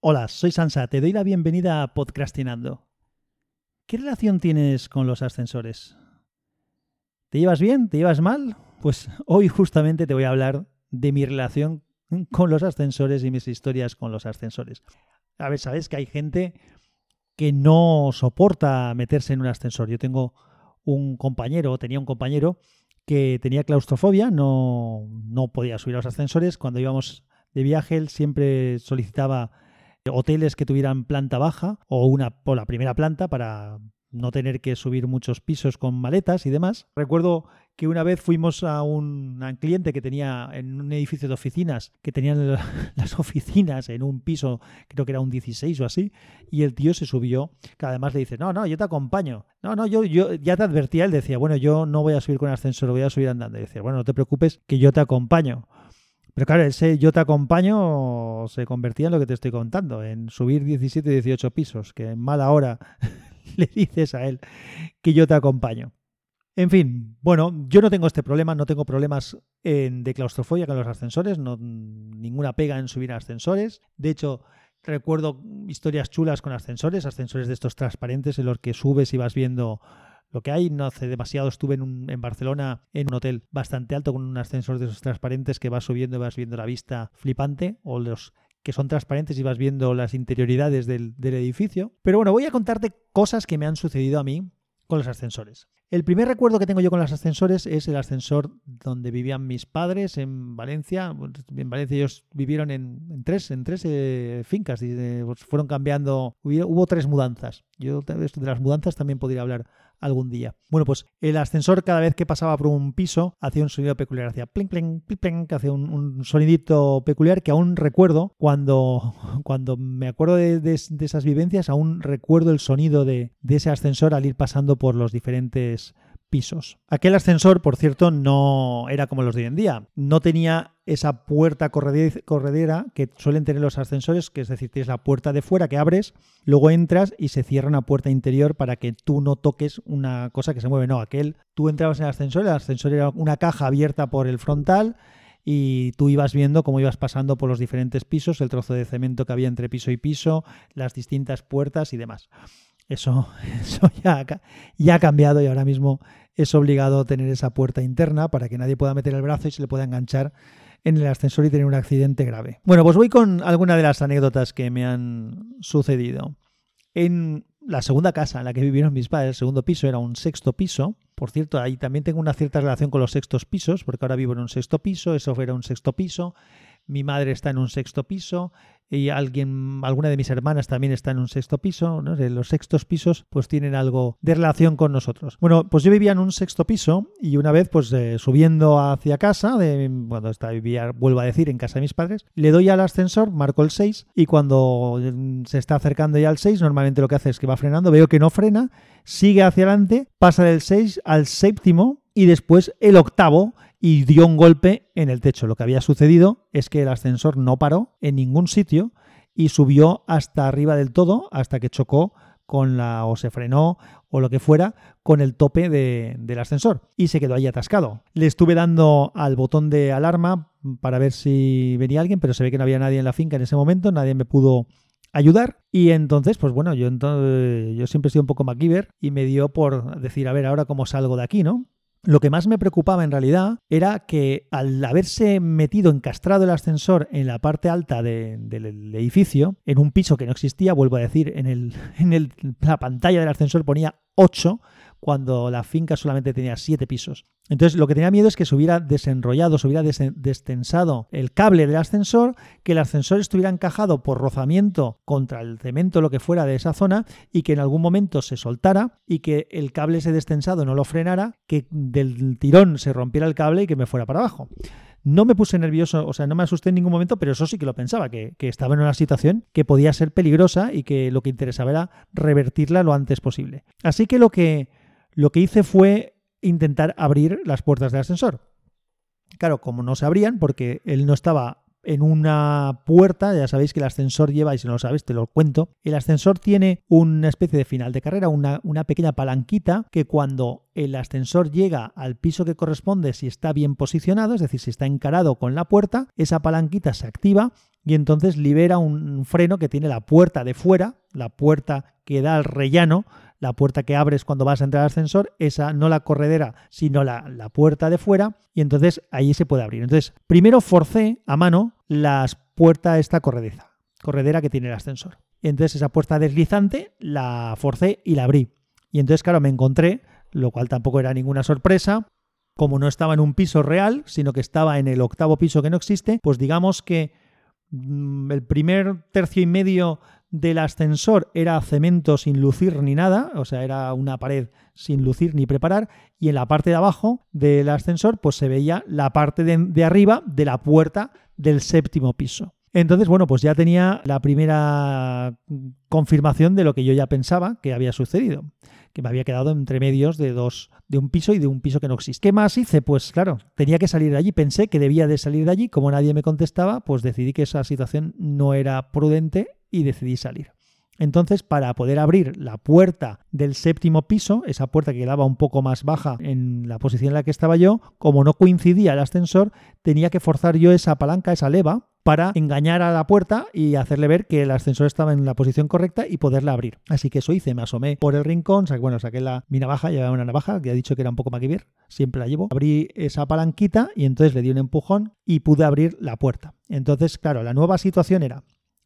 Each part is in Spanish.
Hola, soy Sansa, te doy la bienvenida a Podcastinando. ¿Qué relación tienes con los ascensores? ¿Te llevas bien? ¿Te llevas mal? Pues hoy justamente te voy a hablar de mi relación con los ascensores y mis historias con los ascensores. A ver, sabes que hay gente que no soporta meterse en un ascensor. Yo tengo un compañero, tenía un compañero que tenía claustrofobia, no, no podía subir a los ascensores. Cuando íbamos de viaje, él siempre solicitaba hoteles que tuvieran planta baja o una por la primera planta para no tener que subir muchos pisos con maletas y demás. Recuerdo que una vez fuimos a un, cliente que tenía en un edificio de oficinas, que tenían las oficinas en un piso, creo que era un 16 o así, y el tío se subió, que además le dice, no, no, yo te acompaño. No, no, yo, yo ya te advertía, él decía, bueno, yo no voy a subir con ascensor, voy a subir andando. Y decía, bueno, no te preocupes, que yo te acompaño. Pero claro, ese yo te acompaño se convertía en lo que te estoy contando, en subir 17 y 18 pisos, que en mala hora le dices a él que yo te acompaño. En fin, bueno, yo no tengo este problema, no tengo problemas de claustrofobia con los ascensores, no, ninguna pega en subir ascensores. De hecho, recuerdo historias chulas con ascensores, ascensores de estos transparentes en los que subes y vas viendo lo que hay. No hace demasiado estuve en, en, Barcelona en un hotel bastante alto con un ascensor de esos transparentes que vas subiendo y vas viendo la vista flipante o los que son transparentes y vas viendo las interioridades del, del edificio. Pero bueno, voy a contarte cosas que me han sucedido a mí con los ascensores. El primer recuerdo que tengo yo con los ascensores es el ascensor donde vivían mis padres en Valencia. En Valencia ellos vivieron en, tres, en tres eh, fincas y pues fueron cambiando. Hubo, tres mudanzas. Yo de las mudanzas también podría hablar algún día. Bueno, pues el ascensor cada vez que pasaba por un piso hacía un sonido peculiar, hacía pling, pling, pling, pling que hacía un, sonidito peculiar que aún recuerdo cuando, cuando me acuerdo de, esas vivencias, aún recuerdo el sonido de, de ese ascensor al ir pasando por los diferentes pisos. Aquel ascensor, por cierto, no era como los de hoy en día. No tenía esa puerta corredera que suelen tener los ascensores, que es decir, tienes la puerta de fuera que abres, luego entras y se cierra una puerta interior para que tú no toques una cosa que se mueve. No, aquel, tú entrabas en el ascensor, el ascensor era una caja abierta por el frontal y tú ibas viendo cómo ibas pasando por los diferentes pisos, el trozo de cemento que había entre piso y piso, las distintas puertas y demás. Eso, eso ya, ya ha cambiado y ahora mismo es obligado tener esa puerta interna para que nadie pueda meter el brazo y se le pueda enganchar en el ascensor y tener un accidente grave. Bueno, pues voy con alguna de las anécdotas que me han sucedido. En la segunda casa en la que vivieron mis padres, el segundo piso era un sexto piso. Por cierto, ahí también tengo una cierta relación con los sextos pisos, porque ahora vivo en un sexto piso, eso era un sexto piso mi madre está en un sexto piso y alguien, alguna de mis hermanas también está en un sexto piso. Los sextos pisos pues tienen algo de relación con nosotros. Bueno, pues yo vivía en un sexto piso y una vez pues eh, subiendo hacia casa, de, cuando estaba vivía, vuelvo a decir, en casa de mis padres, le doy al ascensor, marco el 6 y cuando mm, se está acercando ya al 6, normalmente lo que hace es que va frenando, veo que no frena, sigue hacia adelante, pasa del 6 al séptimo y después el octavo y dio un golpe en el techo. Lo que había sucedido es que el ascensor no paró en ningún sitio y subió hasta arriba del todo hasta que chocó con la o se frenó o lo que fuera con el tope del ascensor y se quedó ahí atascado. Le estuve dando al botón de alarma para ver si venía alguien, pero se ve que no había nadie en la finca en ese momento, nadie me pudo ayudar y entonces pues bueno yo entonces yo siempre he sido un poco MacGyver y me dio por decir a ver ahora cómo salgo de aquí no lo que más me preocupaba en realidad era que al haberse metido encastrado el ascensor en la parte alta del edificio, en un piso que no existía, vuelvo a decir, en, el, en la pantalla del ascensor ponía 8, cuando la finca solamente tenía siete pisos. Entonces lo que tenía miedo es que se hubiera desenrollado, se hubiera destensado el cable del ascensor, que el ascensor estuviera encajado por rozamiento contra el cemento, lo que fuera de esa zona, y que en algún momento se soltara y que el cable ese destensado no lo frenara, que del tirón se rompiera el cable y que me fuera para abajo. No me puse nervioso, o sea, no me asusté en ningún momento, pero eso sí que lo pensaba, que, que, estaba en una situación que podía ser peligrosa y que lo que interesaba era revertirla lo antes posible. Así que lo que lo que hice fue intentar abrir las puertas del ascensor. Claro, como no se abrían, porque él no estaba en una puerta, ya sabéis que el ascensor lleva, y si no lo sabes te lo cuento, el ascensor tiene una especie de final de carrera, una, una, pequeña palanquita que cuando el ascensor llega al piso que corresponde, si está bien posicionado, es decir, si está encarado con la puerta, esa palanquita se activa y entonces libera un freno que tiene la puerta de fuera, la puerta que da al rellano, la puerta que abres cuando vas a entrar al ascensor, esa no la corredera, sino la, la puerta de fuera, y entonces ahí se puede abrir. Entonces, primero forcé a mano las puertas esta corredeza, corredera que tiene el ascensor. Entonces esa puerta deslizante la forcé y la abrí. Y entonces, claro, me encontré, lo cual tampoco era ninguna sorpresa, como no estaba en un piso real, sino que estaba en el octavo piso que no existe, pues digamos que mm, el primer tercio y medio del ascensor era cemento sin lucir ni nada, o sea, era una pared sin lucir ni preparar, y en la parte de abajo del ascensor pues se veía la parte de, de arriba de la puerta del séptimo piso. Entonces, bueno, pues ya tenía la primera confirmación de lo que yo ya pensaba que había sucedido, me había quedado entre medios de dos, de un piso y de un piso que no existe. ¿Qué más hice? Pues claro, tenía que salir de allí. Pensé que debía de salir de allí. Como nadie me contestaba, pues decidí que esa situación no era prudente y decidí salir. Entonces, para poder abrir la puerta del séptimo piso, esa puerta que quedaba un poco más baja en la posición en la que estaba yo, como no coincidía el ascensor, tenía que forzar yo esa palanca, esa leva, para engañar a la puerta y hacerle ver que el ascensor estaba en la posición correcta y poderla abrir. Así que eso hice, me asomé por el rincón, bueno, saqué la, mi navaja, llevaba una navaja, que he dicho que era un poco MacGyver, siempre la llevo. Abrí esa palanquita y entonces le di un empujón y pude abrir la puerta. Entonces, claro, la nueva situación era,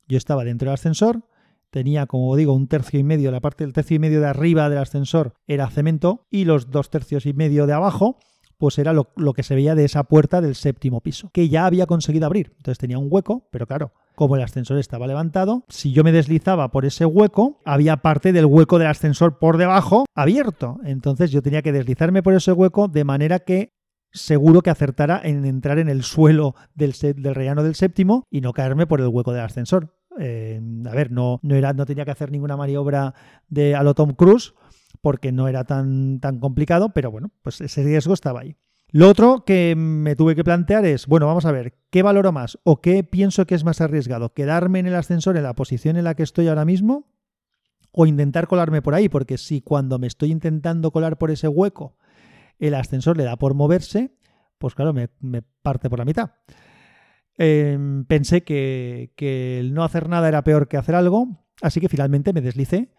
yo estaba dentro del ascensor, tenía, como digo, un tercio y medio, la parte del tercio y medio de arriba del ascensor era cemento y los dos tercios y medio de abajo pues era lo, que se veía de esa puerta del séptimo piso, que ya había conseguido abrir. Entonces tenía un hueco, pero claro, como el ascensor estaba levantado, si yo me deslizaba por ese hueco, había parte del hueco del ascensor por debajo abierto. Entonces yo tenía que deslizarme por ese hueco de manera que seguro que acertara en entrar en el suelo del, rellano del séptimo y no caerme por el hueco del ascensor. Eh, a ver, no, no, era, no tenía que hacer ninguna maniobra de a lo Tom Cruise porque no era tan, tan complicado, pero bueno, pues ese riesgo estaba ahí. Lo otro que me tuve que plantear es, bueno, vamos a ver, ¿qué valoro más o qué pienso que es más arriesgado? ¿Quedarme en el ascensor en la posición en la que estoy ahora mismo o intentar colarme por ahí? Porque si cuando me estoy intentando colar por ese hueco el ascensor le da por moverse, pues claro, me, parte por la mitad. Em, pensé que, que el no hacer nada era peor que hacer algo, así que finalmente me deslicé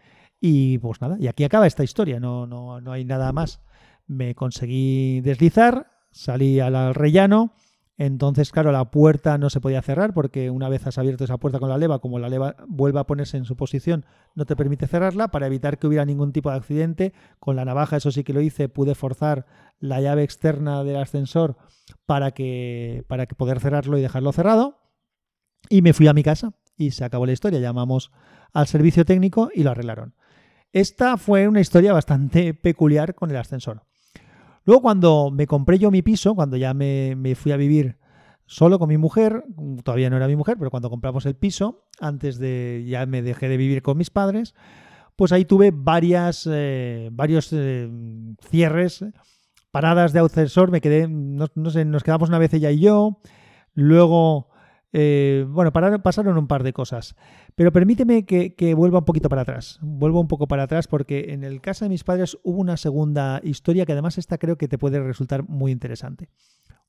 y pues nada, y aquí acaba esta historia, no, no, no hay nada más. Me conseguí deslizar, salí al rellano, entonces, claro, la puerta no se podía cerrar porque una vez has abierto esa puerta con la leva, como la leva vuelve a ponerse en su posición, no te permite cerrarla. Para evitar que hubiera ningún tipo de accidente, con la navaja, eso sí que lo hice, pude forzar la llave externa del ascensor para que, para que poder cerrarlo y dejarlo cerrado. Y me fui a mi casa y se acabó la historia. Llamamos al servicio técnico y lo arreglaron. Esta fue una historia bastante peculiar con el ascensor. Luego cuando me compré yo mi piso, cuando ya me, fui a vivir solo con mi mujer, todavía no era mi mujer, pero cuando compramos el piso, antes de ya me dejé de vivir con mis padres, pues ahí tuve varias, eh, varios eh, cierres, paradas de ascensor, me quedé, no, no, sé, nos quedamos una vez ella y yo, luego eh, bueno, pasaron un par de cosas. Pero permíteme que, vuelva un poquito para atrás. Vuelvo un poco para atrás porque en el caso de mis padres hubo una segunda historia que además esta creo que te puede resultar muy interesante.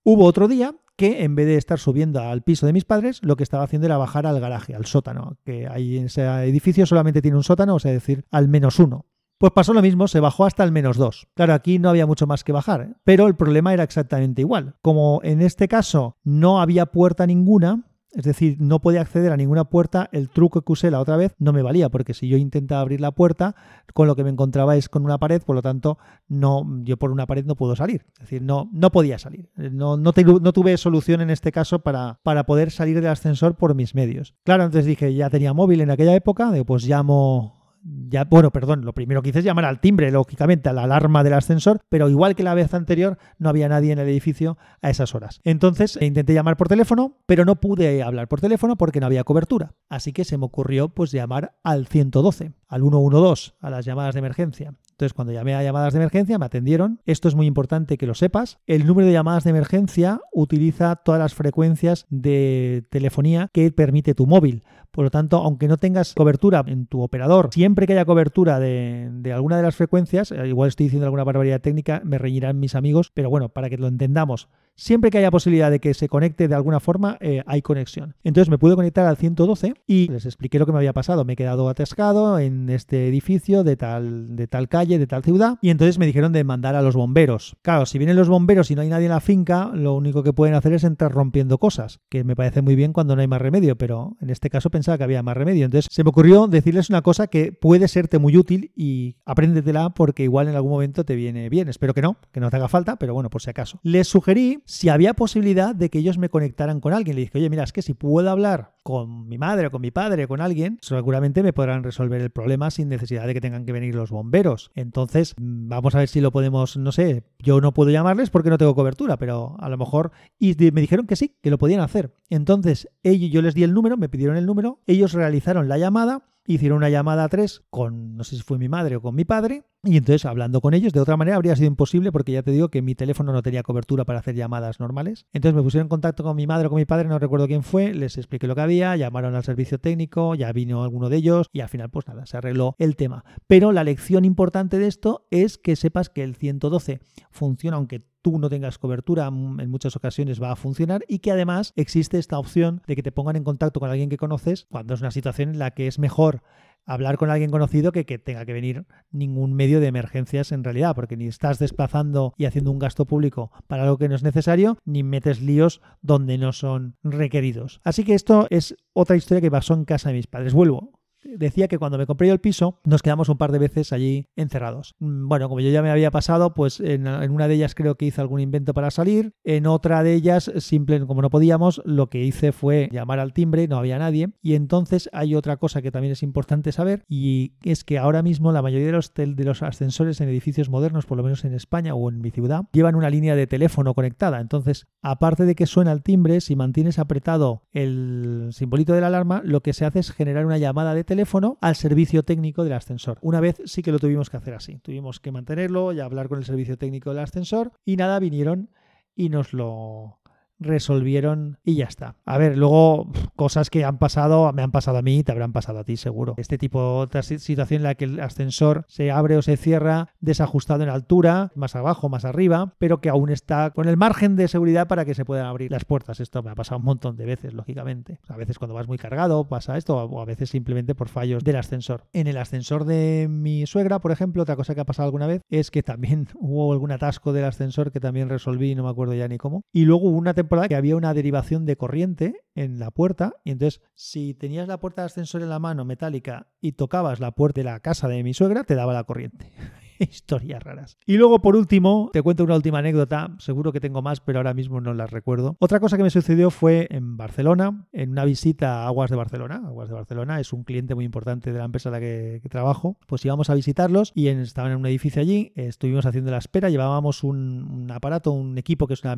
Hubo otro día que en vez de estar subiendo al piso de mis padres, lo que estaba haciendo era bajar al garaje, al sótano, que ahí en ese edificio solamente tiene un sótano, o sea, decir, al menos uno. Pues pasó lo mismo, se bajó hasta el menos 2. Claro, aquí no había mucho más que bajar, ¿eh? pero el problema era exactamente igual. Como en este caso no había puerta ninguna, es decir, no podía acceder a ninguna puerta. El truco que usé la otra vez no me valía, porque si yo intentaba abrir la puerta, con lo que me encontraba es con una pared, por lo tanto, no, yo por una pared no puedo salir. Es decir, no, no podía salir. No, no, no tuve solución en este caso para, para poder salir del ascensor por mis medios. Claro, entonces dije, ya tenía móvil en aquella época, pues llamo ya, bueno, perdón, lo primero que hice es llamar al timbre, lógicamente, a la alarma del ascensor, pero igual que la vez anterior, no había nadie en el edificio a esas horas. Entonces intenté llamar por teléfono, pero no pude hablar por teléfono porque no había cobertura. Así que se me ocurrió pues llamar al 112, al 112, a las llamadas de emergencia. Entonces, cuando llamé a llamadas de emergencia, me atendieron. Esto es muy importante que lo sepas. El número de llamadas de emergencia utiliza todas las frecuencias de telefonía que permite tu móvil. Por lo tanto, aunque no tengas cobertura en tu operador, siempre que haya cobertura de, alguna de las frecuencias, eh, igual estoy diciendo alguna barbaridad técnica, me reñirán mis amigos, pero bueno, para que lo entendamos, siempre que haya posibilidad de que se conecte de alguna forma, eh, hay conexión. Entonces me pude conectar al 112 y les expliqué lo que me había pasado. Me he quedado atascado en este edificio de tal, de tal calle, de tal ciudad, y entonces me dijeron de mandar a los bomberos. Claro, si vienen los bomberos y no hay nadie en la finca, lo único que pueden hacer es entrar rompiendo cosas, que me parece muy bien cuando no hay más remedio, pero en este caso pensaba que había más remedio. Entonces se me ocurrió decirles una cosa que puede serte muy útil y apréndetela porque igual en algún momento te viene bien. Espero que no, que no te haga falta, pero bueno, por si acaso. Les sugerí si había posibilidad de que ellos me conectaran con alguien. Le dije, oye, mira, es que si puedo hablar con mi madre o con mi padre o con alguien, seguramente me podrán resolver el problema sin necesidad de que tengan que venir los bomberos. Entonces, mm, vamos a ver si lo podemos, no sé, yo no puedo llamarles porque no tengo cobertura, pero a lo mejor... Y me dijeron que sí, que lo podían hacer. Entonces, ellos, yo les di el número, me pidieron el número, ellos realizaron la llamada hicieron una llamada a tres con, no sé si fue mi madre o con mi padre, y entonces hablando con ellos, de otra manera habría sido imposible porque ya te digo que mi teléfono no tenía cobertura para hacer llamadas normales. Entonces me pusieron en contacto con mi madre o con mi padre, no recuerdo quién fue, les expliqué lo que había, llamaron al servicio técnico, ya vino alguno de ellos y al final pues nada, se arregló el tema. Pero la lección importante de esto es que sepas que el 112 funciona aunque tú no tengas cobertura, mm, en muchas ocasiones va a funcionar y que además existe esta opción de que te pongan en contacto con alguien que conoces cuando es una situación en la que es mejor hablar con alguien conocido que que tenga que venir ningún medio de emergencias en realidad, porque ni estás desplazando y haciendo un gasto público para algo que no es necesario, ni metes líos donde no son requeridos. Así que esto es otra historia que pasó en casa de mis padres. Vuelvo decía que cuando me compré yo el piso nos quedamos un par de veces allí encerrados. Mm, bueno, como yo ya me había pasado, pues en, una de ellas creo que hice algún invento para salir, en otra de ellas, simple como no podíamos, lo que hice fue llamar al timbre, no había nadie, y entonces hay otra cosa que también es importante saber, y es que ahora mismo la mayoría de los, de los ascensores en edificios modernos, por lo menos en España o en mi ciudad, llevan una línea de teléfono conectada. Entonces, aparte de que suena el timbre, si mantienes apretado el simbolito de la alarma, lo que se hace es generar una llamada de teléfono teléfono al servicio técnico del ascensor. Una vez sí que lo tuvimos que hacer así. Tuvimos que mantenerlo y hablar con el servicio técnico del ascensor y nada, vinieron y nos lo resolvieron y ya está. A ver, luego cosas que han pasado, me han pasado a mí, te habrán pasado a ti seguro. Este tipo de situación en la que el ascensor se abre o se cierra desajustado en altura, más abajo, más arriba, pero que aún está con el margen de seguridad para que se puedan abrir las puertas. Esto me ha pasado un montón de veces, lógicamente. A veces cuando vas muy cargado pasa esto, o a veces simplemente por fallos del ascensor. En el ascensor de mi suegra, por ejemplo, otra cosa que ha pasado alguna vez es que también hubo algún atasco del ascensor que también resolví, no me acuerdo ya ni cómo. Y luego hubo una temporada que había una derivación de corriente en la puerta y entonces si tenías la puerta de ascensor en la mano metálica y tocabas la puerta de la casa de mi suegra, te daba la corriente. historias raras. Y luego, por último, te cuento una última anécdota. Seguro que tengo más, pero ahora mismo no las recuerdo. Otra cosa que me sucedió fue en Barcelona, en una visita a Aguas de Barcelona. Aguas de Barcelona es un cliente muy importante de la empresa en la que, trabajo. Pues íbamos a visitarlos y estaban en un edificio allí. Estuvimos haciendo la espera. Llevábamos un, aparato, un equipo que es una,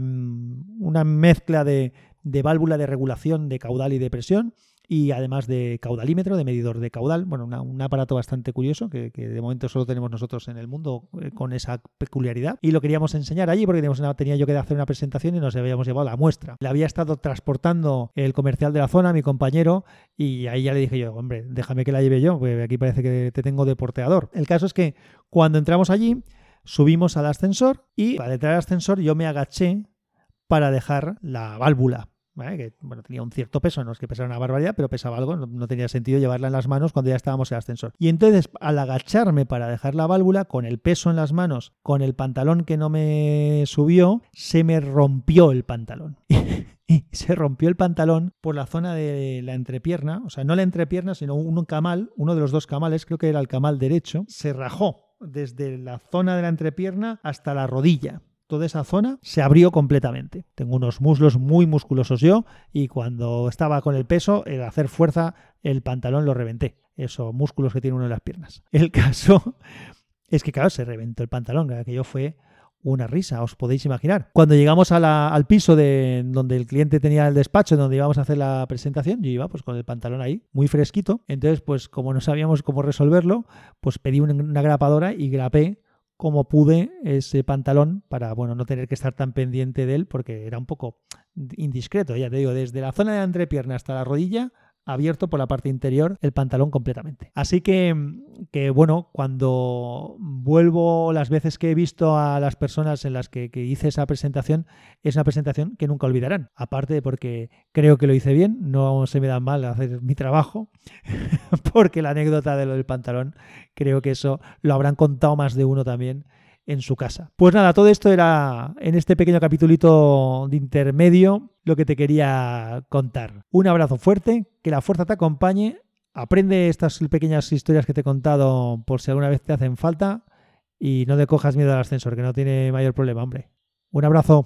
una mezcla de, de válvula de regulación de caudal y de presión y además de caudalímetro, de medidor de caudal, bueno, un aparato bastante curioso que, de momento solo tenemos nosotros en el mundo eh, con esa peculiaridad y lo queríamos enseñar allí porque teníamos tenía yo que hacer una presentación y nos habíamos llevado la muestra. Le había estado transportando el comercial de la zona, mi compañero, y ahí ya le dije yo, hombre, déjame que la lleve yo, porque aquí parece que te tengo de porteador. El caso es que cuando entramos allí, subimos al ascensor y para entrar al ascensor yo me agaché para dejar la válvula que bueno, tenía un cierto peso, no es que pesara una barbaridad, pero pesaba algo, no, tenía sentido llevarla en las manos cuando ya estábamos en el ascensor. Y entonces, al agacharme para dejar la válvula, con el peso en las manos, con el pantalón que no me subió, se me rompió el pantalón. y se rompió el pantalón por la zona de la entrepierna, o sea, no la entrepierna, sino un camal, uno de los dos camales, creo que era el camal derecho, se rajó desde la zona de la entrepierna hasta la rodilla toda esa zona se abrió completamente. Tengo unos muslos muy musculosos yo y cuando estaba con el peso, el hacer fuerza, el pantalón lo reventé. Esos músculos que tiene uno en las piernas. El caso es que, claro, se reventó el pantalón, que aquello fue una risa, os podéis imaginar. Cuando llegamos al piso de donde el cliente tenía el despacho, donde íbamos a hacer la presentación, yo iba pues con el pantalón ahí, muy fresquito. Entonces, pues como no sabíamos cómo resolverlo, pues pedí una grapadora y grapé como pude ese pantalón para bueno no tener que estar tan pendiente de él porque era un poco indiscreto ya te digo desde la zona de la entrepierna hasta la rodilla abierto por la parte interior el pantalón completamente. Así que, que bueno, cuando vuelvo las veces que he visto a las personas en las que, hice esa presentación, es una presentación que nunca olvidarán. Aparte porque creo que lo hice bien, no se me da mal hacer mi trabajo, porque la anécdota de lo del pantalón, creo que eso lo habrán contado más de uno también en su casa. Pues nada, todo esto era en este pequeño capitulito de intermedio lo que te quería contar. Un abrazo fuerte, que la fuerza te acompañe, aprende estas pequeñas historias que te he contado por si alguna vez te hacen falta y no te cojas miedo al ascensor, que no tiene mayor problema, hombre. Un abrazo.